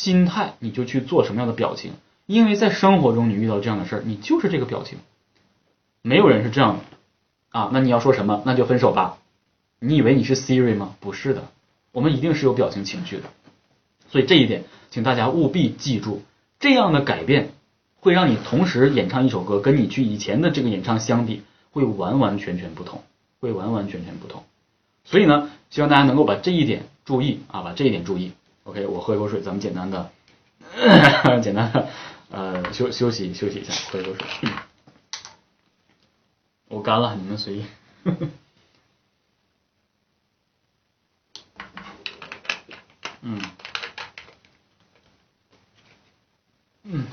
心态，你就去做什么样的表情。因为在生活中你遇到这样的事儿，你就是这个表情。没有人是这样的啊，那你要说什么？那就分手吧。你以为你是 Siri 吗？不是的，我们一定是有表情情绪的。所以这一点，请大家务必记住，这样的改变会让你同时演唱一首歌，跟你去以前的这个演唱相比，会完完全全不同，会完完全全不同。所以呢，希望大家能够把这一点注意啊，把这一点注意。OK，我喝一口水，咱们简单的，简单的。呃，休休息休息一下，喝一口水。我干了，你们随意。嗯，嗯，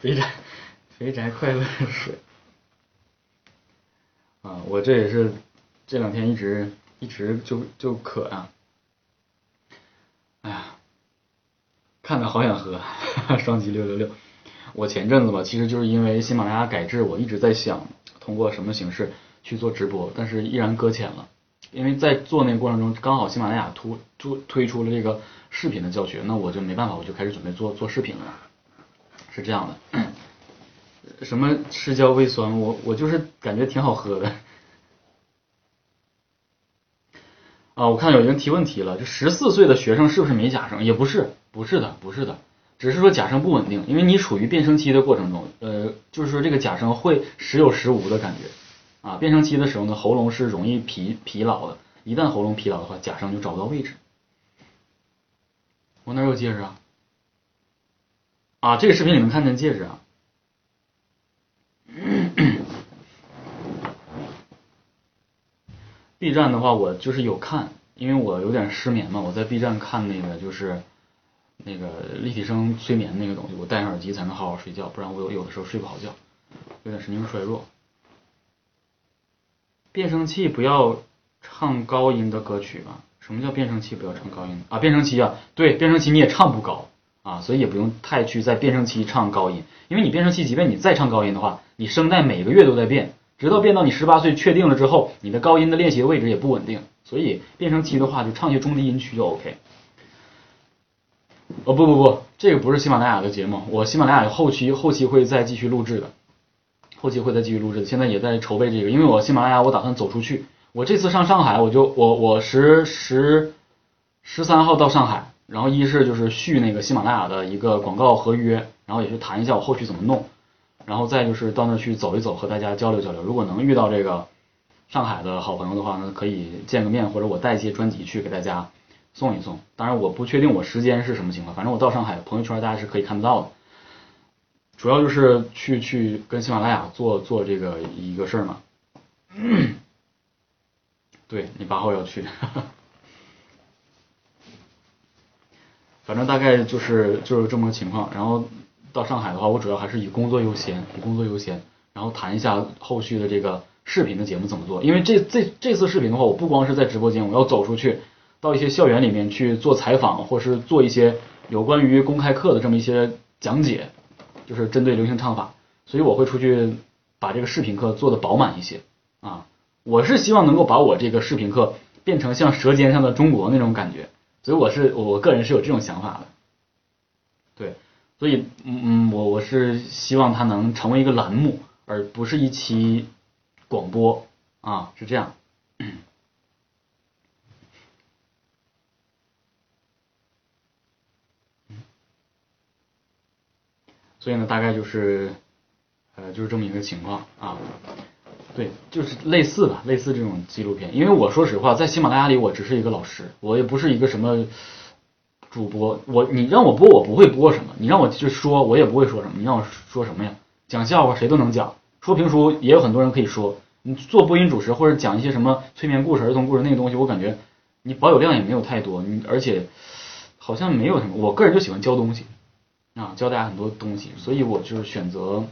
肥宅，肥宅快乐水。啊，我这也是这两天一直一直就就渴啊。看着好想喝，哈哈双击六六六。我前阵子吧，其实就是因为喜马拉雅改制，我一直在想通过什么形式去做直播，但是依然搁浅了。因为在做那个过程中，刚好喜马拉雅突突推出了这个视频的教学，那我就没办法，我就开始准备做做视频了。是这样的，什么吃胶胃酸，我我就是感觉挺好喝的。啊，我看有人提问题了，就十四岁的学生是不是没假声？也不是。不是的，不是的，只是说假声不稳定，因为你处于变声期的过程中，呃，就是说这个假声会时有时无的感觉，啊，变声期的时候呢，喉咙是容易疲疲劳的，一旦喉咙疲劳的话，假声就找不到位置。我哪有戒指啊？啊，这个视频里能看见戒指啊。B 站的话，我就是有看，因为我有点失眠嘛，我在 B 站看那个就是。那个立体声催眠那个东西，我戴上耳机才能好好睡觉，不然我有有的时候睡不好觉，有点神经衰弱。变声器不要唱高音的歌曲吧？什么叫变声器不要唱高音啊？变声器啊，对，变声器你也唱不高啊，所以也不用太去在变声期唱高音，因为你变声器即便你再唱高音的话，你声带每个月都在变，直到变到你十八岁确定了之后，你的高音的练习位置也不稳定，所以变声期的话就唱些中低音区就 OK。哦不不不，这个不是喜马拉雅的节目，我喜马拉雅后期后期会再继续录制的，后期会再继续录制的，现在也在筹备这个，因为我喜马拉雅我打算走出去，我这次上上海，我就我我十十十三号到上海，然后一是就是续那个喜马拉雅的一个广告合约，然后也去谈一下我后续怎么弄，然后再就是到那去走一走，和大家交流交流，如果能遇到这个上海的好朋友的话呢，可以见个面，或者我带一些专辑去给大家。送一送，当然我不确定我时间是什么情况，反正我到上海朋友圈大家是可以看得到的。主要就是去去跟喜马拉雅做做这个一个事儿嘛。对你八号要去，反正大概就是就是这么个情况。然后到上海的话，我主要还是以工作优先，以工作优先，然后谈一下后续的这个视频的节目怎么做。因为这这这次视频的话，我不光是在直播间，我要走出去。到一些校园里面去做采访，或是做一些有关于公开课的这么一些讲解，就是针对流行唱法，所以我会出去把这个视频课做的饱满一些啊。我是希望能够把我这个视频课变成像《舌尖上的中国》那种感觉，所以我是我个人是有这种想法的。对，所以嗯嗯，我我是希望它能成为一个栏目，而不是一期广播啊，是这样。所以呢，大概就是，呃，就是这么一个情况啊。对，就是类似吧，类似这种纪录片。因为我说实话，在喜马拉雅里，我只是一个老师，我也不是一个什么主播。我你让我播，我不会播什么；你让我去说，我也不会说什么。你让我说什么呀？讲笑话谁都能讲，说评书也有很多人可以说。你做播音主持或者讲一些什么催眠故事、儿童故事那个东西，我感觉你保有量也没有太多，你而且好像没有什么。我个人就喜欢教东西。啊，教大家很多东西，所以我就是选择，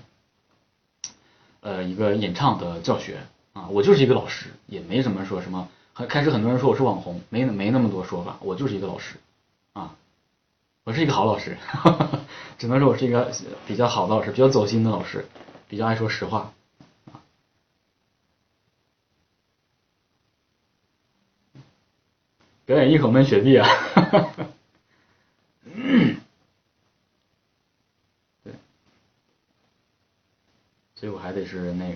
呃，一个演唱的教学啊，我就是一个老师，也没什么说什么。很开始很多人说我是网红，没没那么多说法，我就是一个老师啊，我是一个好老师，只能说我是一个比较好的老师，比较走心的老师，比较爱说实话。表演一口闷雪碧啊。对，所以我还得是那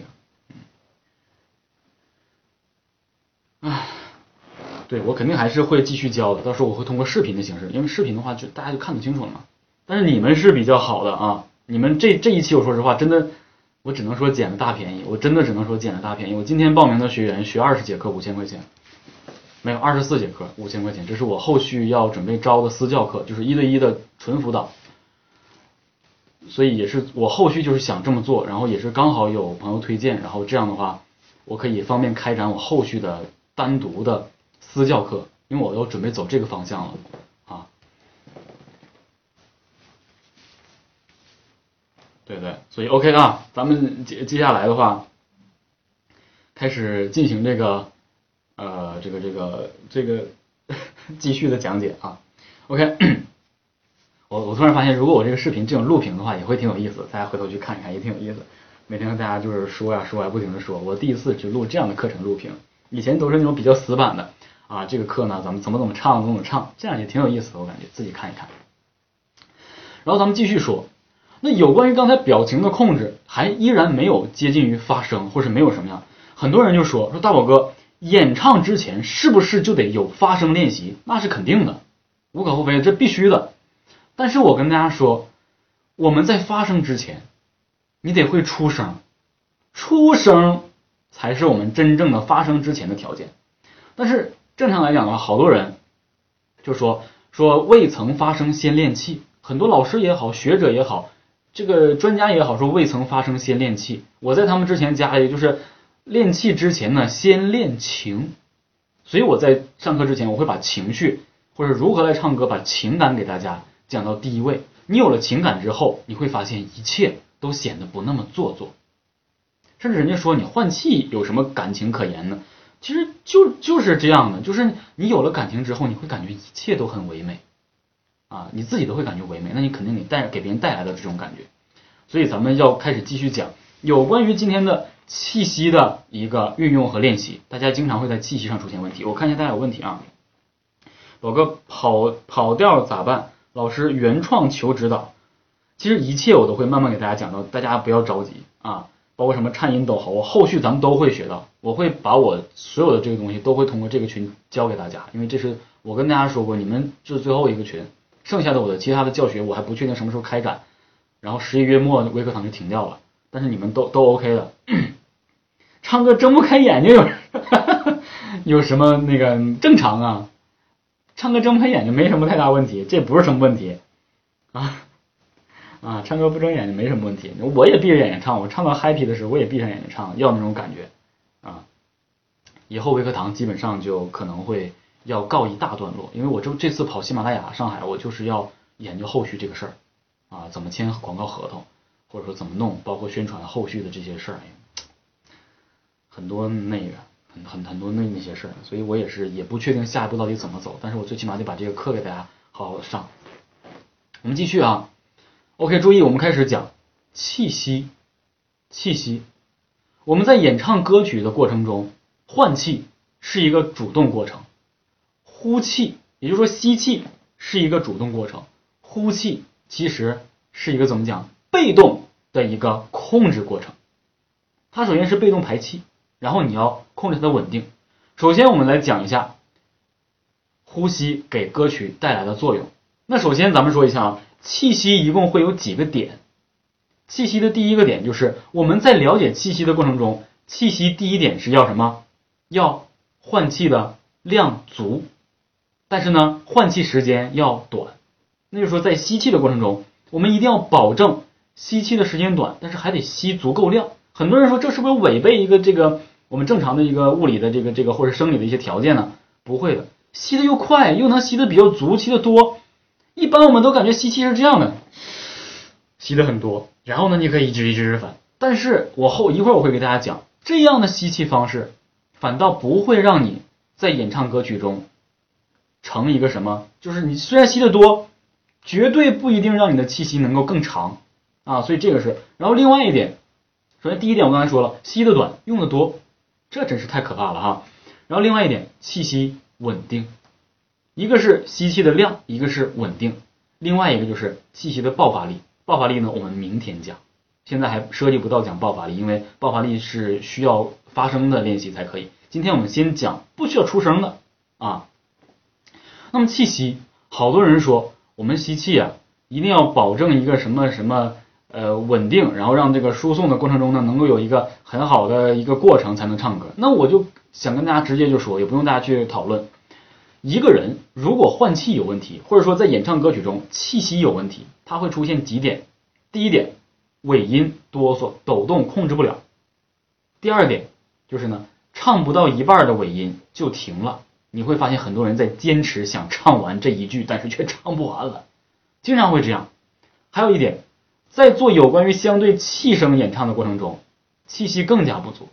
个，啊，对我肯定还是会继续教的，到时候我会通过视频的形式，因为视频的话就大家就看得清楚了嘛。但是你们是比较好的啊，你们这这一期我说实话真的，我只能说捡了大便宜，我真的只能说捡了大便宜。我今天报名的学员学二十节课五千块钱，没有二十四节课五千块钱，这是我后续要准备招的私教课，就是一对一的纯辅导。所以也是我后续就是想这么做，然后也是刚好有朋友推荐，然后这样的话，我可以方便开展我后续的单独的私教课，因为我都准备走这个方向了啊。对对，所以 OK 啊，咱们接接下来的话，开始进行这个呃这个这个这个继续的讲解啊。OK。我我突然发现，如果我这个视频这种录屏的话，也会挺有意思。大家回头去看一看，也挺有意思。每天和大家就是说呀说呀，不停的说。我第一次去录这样的课程录屏，以前都是那种比较死板的啊。这个课呢，咱们怎么怎么唱怎么怎么唱，这样也挺有意思的。我感觉自己看一看。然后咱们继续说，那有关于刚才表情的控制，还依然没有接近于发声，或是没有什么样。很多人就说说大宝哥，演唱之前是不是就得有发声练习？那是肯定的，无可厚非，这必须的。但是我跟大家说，我们在发声之前，你得会出声，出声才是我们真正的发声之前的条件。但是正常来讲的话，好多人就说说未曾发声先练气，很多老师也好，学者也好，这个专家也好，说未曾发声先练气。我在他们之前加了一个，就是练气之前呢，先练情。所以我在上课之前，我会把情绪或者如何来唱歌，把情感给大家。讲到第一位，你有了情感之后，你会发现一切都显得不那么做作。甚至人家说你换气有什么感情可言呢？其实就就是这样的，就是你有了感情之后，你会感觉一切都很唯美啊，你自己都会感觉唯美，那你肯定你带给别人带来的这种感觉。所以咱们要开始继续讲有关于今天的气息的一个运用和练习。大家经常会在气息上出现问题，我看一下大家有问题啊。宝哥跑跑调咋办？老师原创求指导，其实一切我都会慢慢给大家讲到，大家不要着急啊，包括什么颤音都好，我后续咱们都会学到，我会把我所有的这个东西都会通过这个群教给大家，因为这是我跟大家说过，你们是最后一个群，剩下的我的其他的教学我还不确定什么时候开展，然后十一月末微课堂就停掉了，但是你们都都 OK 的，唱歌睁不开眼睛有 有什么那个正常啊？唱歌睁不开眼睛没什么太大问题，这不是什么问题啊 啊！唱歌不睁眼睛没什么问题，我也闭着眼睛唱，我唱到 happy 的时候我也闭上眼睛唱，要那种感觉啊。以后微课堂基本上就可能会要告一大段落，因为我这这次跑喜马拉雅上海，我就是要研究后续这个事儿啊，怎么签广告合同，或者说怎么弄，包括宣传后续的这些事儿，很多那个。很很很多那那些事儿，所以我也是也不确定下一步到底怎么走，但是我最起码得把这个课给大家好好上。我们继续啊，OK，注意，我们开始讲气息，气息。我们在演唱歌曲的过程中，换气是一个主动过程，呼气，也就是说吸气是一个主动过程，呼气其实是一个怎么讲，被动的一个控制过程。它首先是被动排气。然后你要控制它的稳定。首先，我们来讲一下呼吸给歌曲带来的作用。那首先，咱们说一下啊，气息一共会有几个点？气息的第一个点就是我们在了解气息的过程中，气息第一点是要什么？要换气的量足，但是呢，换气时间要短。那就是说，在吸气的过程中，我们一定要保证吸气的时间短，但是还得吸足够量。很多人说，这是不是违背一个这个？我们正常的一个物理的这个这个或者生理的一些条件呢？不会的，吸的又快，又能吸的比较足，吸的多。一般我们都感觉吸气是这样的，吸的很多，然后呢，你可以一直一直反。但是我后一会儿我会给大家讲，这样的吸气方式反倒不会让你在演唱歌曲中成一个什么，就是你虽然吸的多，绝对不一定让你的气息能够更长啊。所以这个是，然后另外一点，首先第一点我刚才说了，吸的短，用的多。这真是太可怕了哈！然后另外一点，气息稳定，一个是吸气的量，一个是稳定，另外一个就是气息的爆发力。爆发力呢，我们明天讲，现在还涉及不到讲爆发力，因为爆发力是需要发声的练习才可以。今天我们先讲不需要出声的啊。那么气息，好多人说我们吸气啊，一定要保证一个什么什么呃稳定，然后让这个输送的过程中呢，能够有一个很好的一个过程才能唱歌。那我就想跟大家直接就说，也不用大家去讨论。一个人如果换气有问题，或者说在演唱歌曲中气息有问题，它会出现几点。第一点，尾音哆嗦、抖动控制不了；第二点就是呢，唱不到一半的尾音就停了。你会发现很多人在坚持想唱完这一句，但是却唱不完了，经常会这样。还有一点，在做有关于相对气声演唱的过程中，气息更加不足。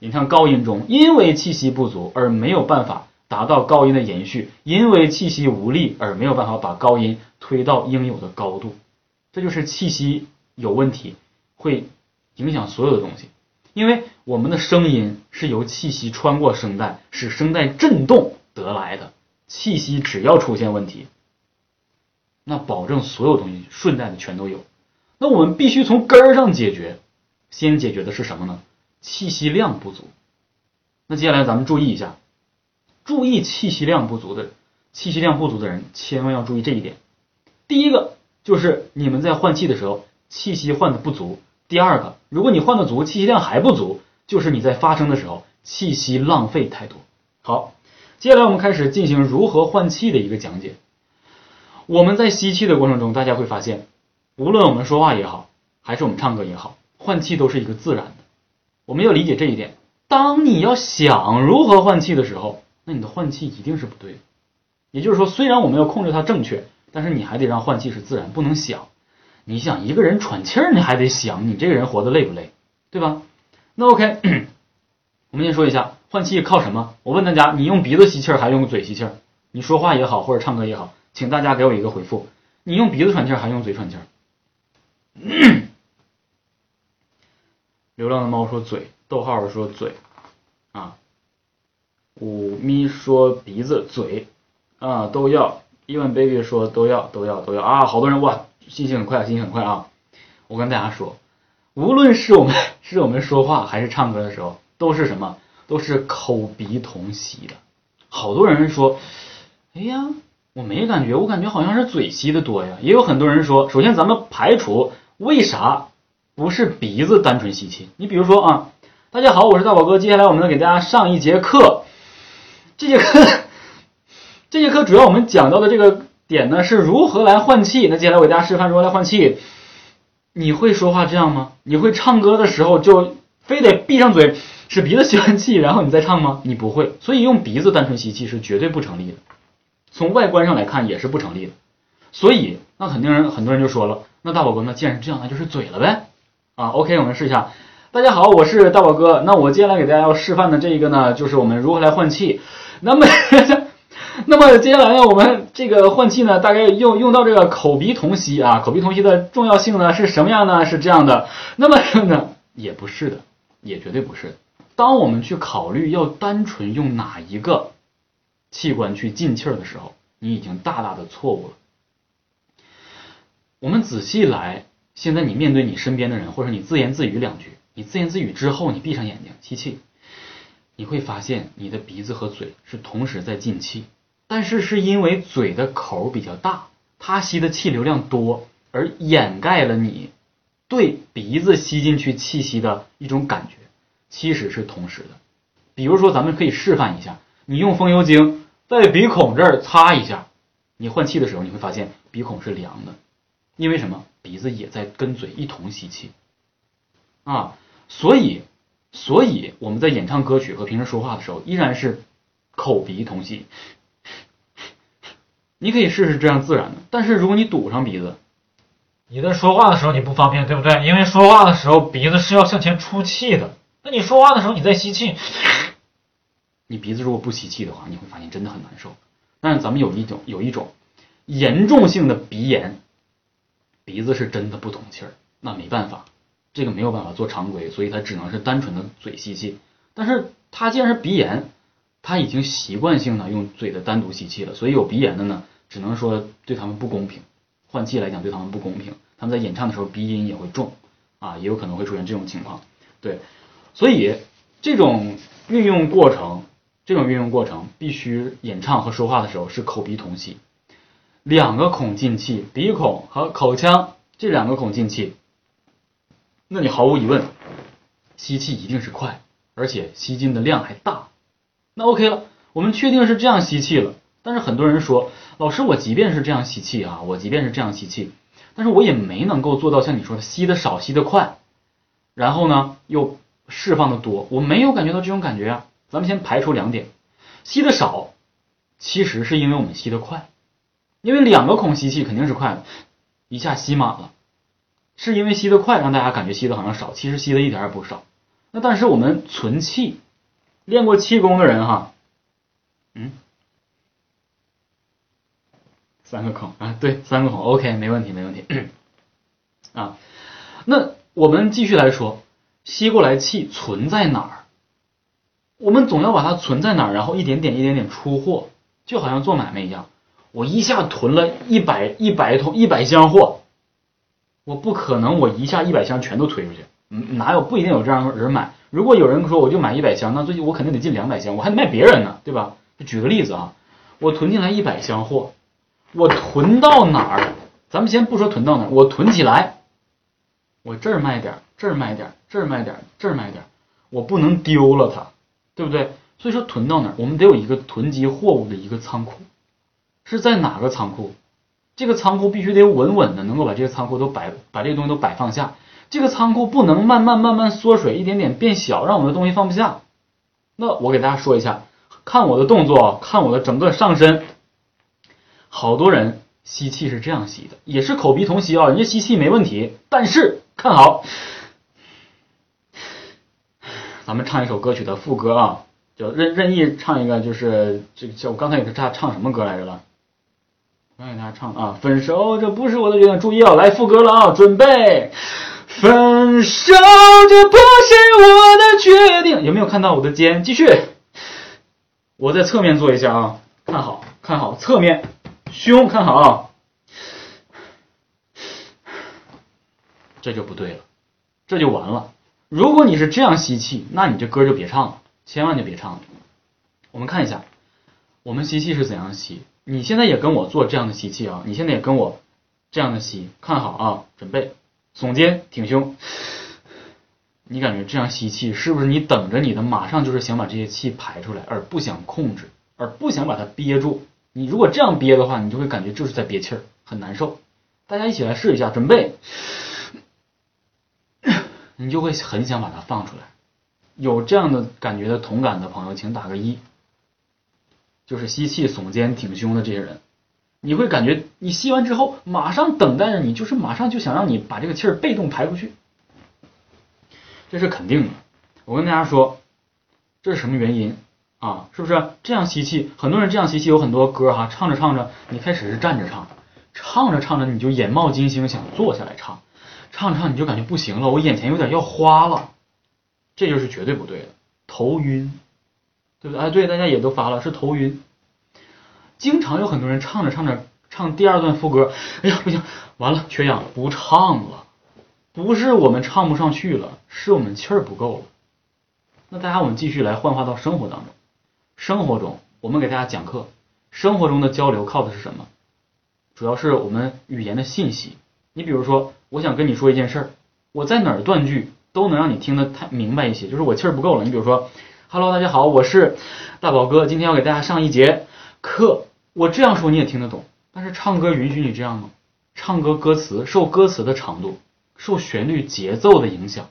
演唱高音中，因为气息不足而没有办法。达到高音的延续，因为气息无力而没有办法把高音推到应有的高度，这就是气息有问题，会影响所有的东西。因为我们的声音是由气息穿过声带，使声带震动得来的。气息只要出现问题，那保证所有东西顺带的全都有。那我们必须从根儿上解决，先解决的是什么呢？气息量不足。那接下来咱们注意一下。注意气息量不足的，气息量不足的人千万要注意这一点。第一个就是你们在换气的时候，气息换的不足；第二个，如果你换的足，气息量还不足，就是你在发声的时候气息浪费太多。好，接下来我们开始进行如何换气的一个讲解。我们在吸气的过程中，大家会发现，无论我们说话也好，还是我们唱歌也好，换气都是一个自然的。我们要理解这一点。当你要想如何换气的时候，那你的换气一定是不对的，也就是说，虽然我们要控制它正确，但是你还得让换气是自然，不能想。你想一个人喘气儿，你还得想，你这个人活得累不累，对吧？那 OK，我们先说一下换气靠什么？我问大家，你用鼻子吸气儿还是用嘴吸气儿？你说话也好，或者唱歌也好，请大家给我一个回复。你用鼻子喘气儿还是用嘴喘气儿？流浪的猫说嘴，逗号说嘴，啊。五咪说鼻子嘴啊都要，even baby 说都要都要都要啊，好多人哇，信息很快，信息很快啊！我跟大家说，无论是我们 是我们说话还是唱歌的时候，都是什么？都是口鼻同吸的。好多人说，哎呀，我没感觉，我感觉好像是嘴吸的多呀。也有很多人说，首先咱们排除为啥不是鼻子单纯吸气？你比如说啊，大家好，我是大宝哥，接下来我们给大家上一节课。这节课，这节课主要我们讲到的这个点呢，是如何来换气。那接下来我给大家示范如何来换气。你会说话这样吗？你会唱歌的时候就非得闭上嘴，使鼻子吸完气，然后你再唱吗？你不会，所以用鼻子单纯吸气是绝对不成立的。从外观上来看也是不成立的。所以那肯定人很多人就说了，那大宝哥，那既然是这样，那就是嘴了呗。啊，OK，我们试一下。大家好，我是大宝哥。那我接下来给大家要示范的这一个呢，就是我们如何来换气。那么，那么接下来呢，我们这个换气呢，大概用用到这个口鼻同吸啊。口鼻同吸的重要性呢是什么样呢？是这样的。那么呢，也不是的，也绝对不是。当我们去考虑要单纯用哪一个器官去进气儿的时候，你已经大大的错误了。我们仔细来，现在你面对你身边的人，或者你自言自语两句，你自言自语之后，你闭上眼睛吸气。你会发现你的鼻子和嘴是同时在进气，但是是因为嘴的口比较大，它吸的气流量多，而掩盖了你对鼻子吸进去气息的一种感觉，其实是同时的。比如说，咱们可以示范一下，你用风油精在鼻孔这儿擦一下，你换气的时候你会发现鼻孔是凉的，因为什么？鼻子也在跟嘴一同吸气啊，所以。所以我们在演唱歌曲和平时说话的时候，依然是口鼻同气。你可以试试这样自然的，但是如果你堵上鼻子，你在说话的时候你不方便，对不对？因为说话的时候鼻子是要向前出气的。那你说话的时候你在吸气，你鼻子如果不吸气的话，你会发现真的很难受。但是咱们有一种有一种严重性的鼻炎，鼻子是真的不通气儿，那没办法。这个没有办法做常规，所以它只能是单纯的嘴吸气。但是它既然是鼻炎，他已经习惯性的用嘴的单独吸气了，所以有鼻炎的呢，只能说对他们不公平，换气来讲对他们不公平，他们在演唱的时候鼻音也会重啊，也有可能会出现这种情况。对，所以这种运用过程，这种运用过程必须演唱和说话的时候是口鼻同吸，两个孔进气，鼻孔和口腔这两个孔进气，那你毫无疑问，吸气一定是快，而且吸进的量还大。那 OK 了，我们确定是这样吸气了。但是很多人说，老师，我即便是这样吸气啊，我即便是这样吸气，但是我也没能够做到像你说的吸的少，吸的快，然后呢又释放的多，我没有感觉到这种感觉啊。咱们先排除两点，吸的少，其实是因为我们吸的快，因为两个孔吸气肯定是快的，一下吸满了，是因为吸的快让大家感觉吸的好像少，其实吸的一点也不少。那但是我们存气。练过气功的人哈，嗯，三个孔啊，对，三个孔，OK，没问题，没问题啊。那我们继续来说，吸过来气存在哪儿？我们总要把它存在哪儿，然后一点点、一点点出货，就好像做买卖一样。我一下囤了一百、一百桶、一百箱货，我不可能我一下一百箱全都推出去，嗯，哪有不一定有这样人买。如果有人说我就买一百箱，那最近我肯定得进两百箱，我还得卖别人呢，对吧？举个例子啊，我囤进来一百箱货，我囤到哪儿？咱们先不说囤到哪儿，我囤起来，我这儿卖点，这儿卖点，这儿卖点，这儿卖点，我不能丢了它，对不对？所以说囤到哪儿，我们得有一个囤积货物的一个仓库，是在哪个仓库？这个仓库必须得稳稳的，能够把这个仓库都摆，把这个东西都摆放下。这个仓库不能慢慢慢慢缩水，一点点变小，让我们的东西放不下。那我给大家说一下，看我的动作，看我的整个上身。好多人吸气是这样吸的，也是口鼻同吸啊，人家吸气没问题。但是看好，咱们唱一首歌曲的副歌啊，就任任意唱一个，就是这个叫我刚才给他唱唱什么歌来着了？我给大家唱啊，分手这不是我的决定，注意啊，来副歌了啊，准备。分手，这不是我的决定。有没有看到我的肩？继续，我在侧面做一下啊，看好，看好侧面，胸看好啊，这就不对了，这就完了。如果你是这样吸气，那你这歌就别唱了，千万就别唱了。我们看一下，我们吸气是怎样吸？你现在也跟我做这样的吸气啊，你现在也跟我这样的吸，看好啊，准备。耸肩挺胸，你感觉这样吸气是不是你等着你的马上就是想把这些气排出来，而不想控制，而不想把它憋住？你如果这样憋的话，你就会感觉就是在憋气儿，很难受。大家一起来试一下，准备，你就会很想把它放出来。有这样的感觉的同感的朋友，请打个一。就是吸气耸肩挺胸的这些人。你会感觉你吸完之后，马上等待着你，就是马上就想让你把这个气儿被动排出去，这是肯定的。我跟大家说，这是什么原因啊？是不是这样吸气？很多人这样吸气，有很多歌哈，唱着唱着，你开始是站着唱，唱着唱着你就眼冒金星，想坐下来唱，唱着唱你就感觉不行了，我眼前有点要花了，这就是绝对不对的，头晕，对不对？哎，对，大家也都发了，是头晕。经常有很多人唱着唱着唱第二段副歌，哎呀不行，完了缺氧不唱了，不是我们唱不上去了，是我们气儿不够了。那大家我们继续来幻化到生活当中，生活中我们给大家讲课，生活中的交流靠的是什么？主要是我们语言的信息。你比如说，我想跟你说一件事儿，我在哪儿断句都能让你听得太明白一些，就是我气儿不够了。你比如说，Hello，大家好，我是大宝哥，今天要给大家上一节课。我这样说你也听得懂，但是唱歌允许你这样吗？唱歌歌词受歌词的长度、受旋律节奏的影响。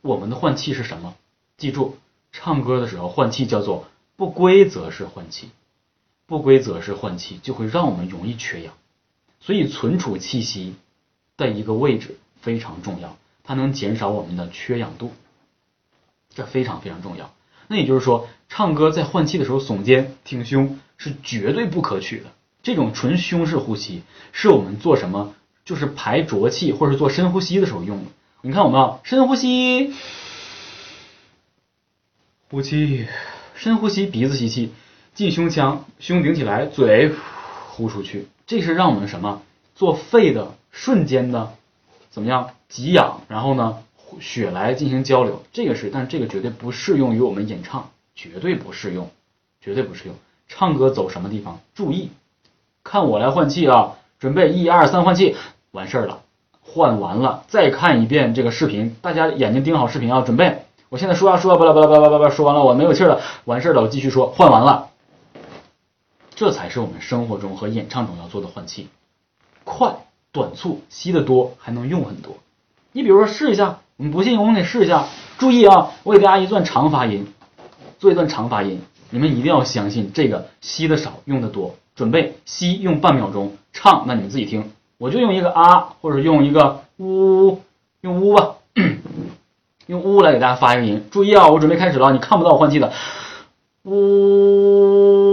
我们的换气是什么？记住，唱歌的时候换气叫做不规则式换气，不规则式换气就会让我们容易缺氧。所以存储气息的一个位置非常重要，它能减少我们的缺氧度，这非常非常重要。那也就是说，唱歌在换气的时候耸肩挺胸。是绝对不可取的。这种纯胸式呼吸是我们做什么，就是排浊气或者做深呼吸的时候用的。你看我们啊，深呼吸，呼气，深呼吸，鼻子吸气，进胸腔，胸顶起来，嘴呼出去。这是让我们什么做肺的瞬间的怎么样给氧，然后呢血来进行交流。这个是，但这个绝对不适用于我们演唱，绝对不适用，绝对不适用。唱歌走什么地方？注意，看我来换气啊！准备一二三，换气，完事儿了。换完了，再看一遍这个视频，大家眼睛盯好视频啊！准备，我现在说啊说啊，巴拉巴拉巴拉巴拉，说完了，我没有气了，完事儿了，我继续说，换完了，这才是我们生活中和演唱中要做的换气，快、短促，吸的多，还能用很多。你比如说试一下，你不信我们得试一下。注意啊，我给大家一段长发音，做一段长发音，你们一定要相信这个吸的少，用的多。准备吸用半秒钟，唱那你们自己听。我就用一个啊，或者用一个呜，用呜吧，用呜来给大家发一个音。注意啊，我准备开始了，你看不到我换气的，呜。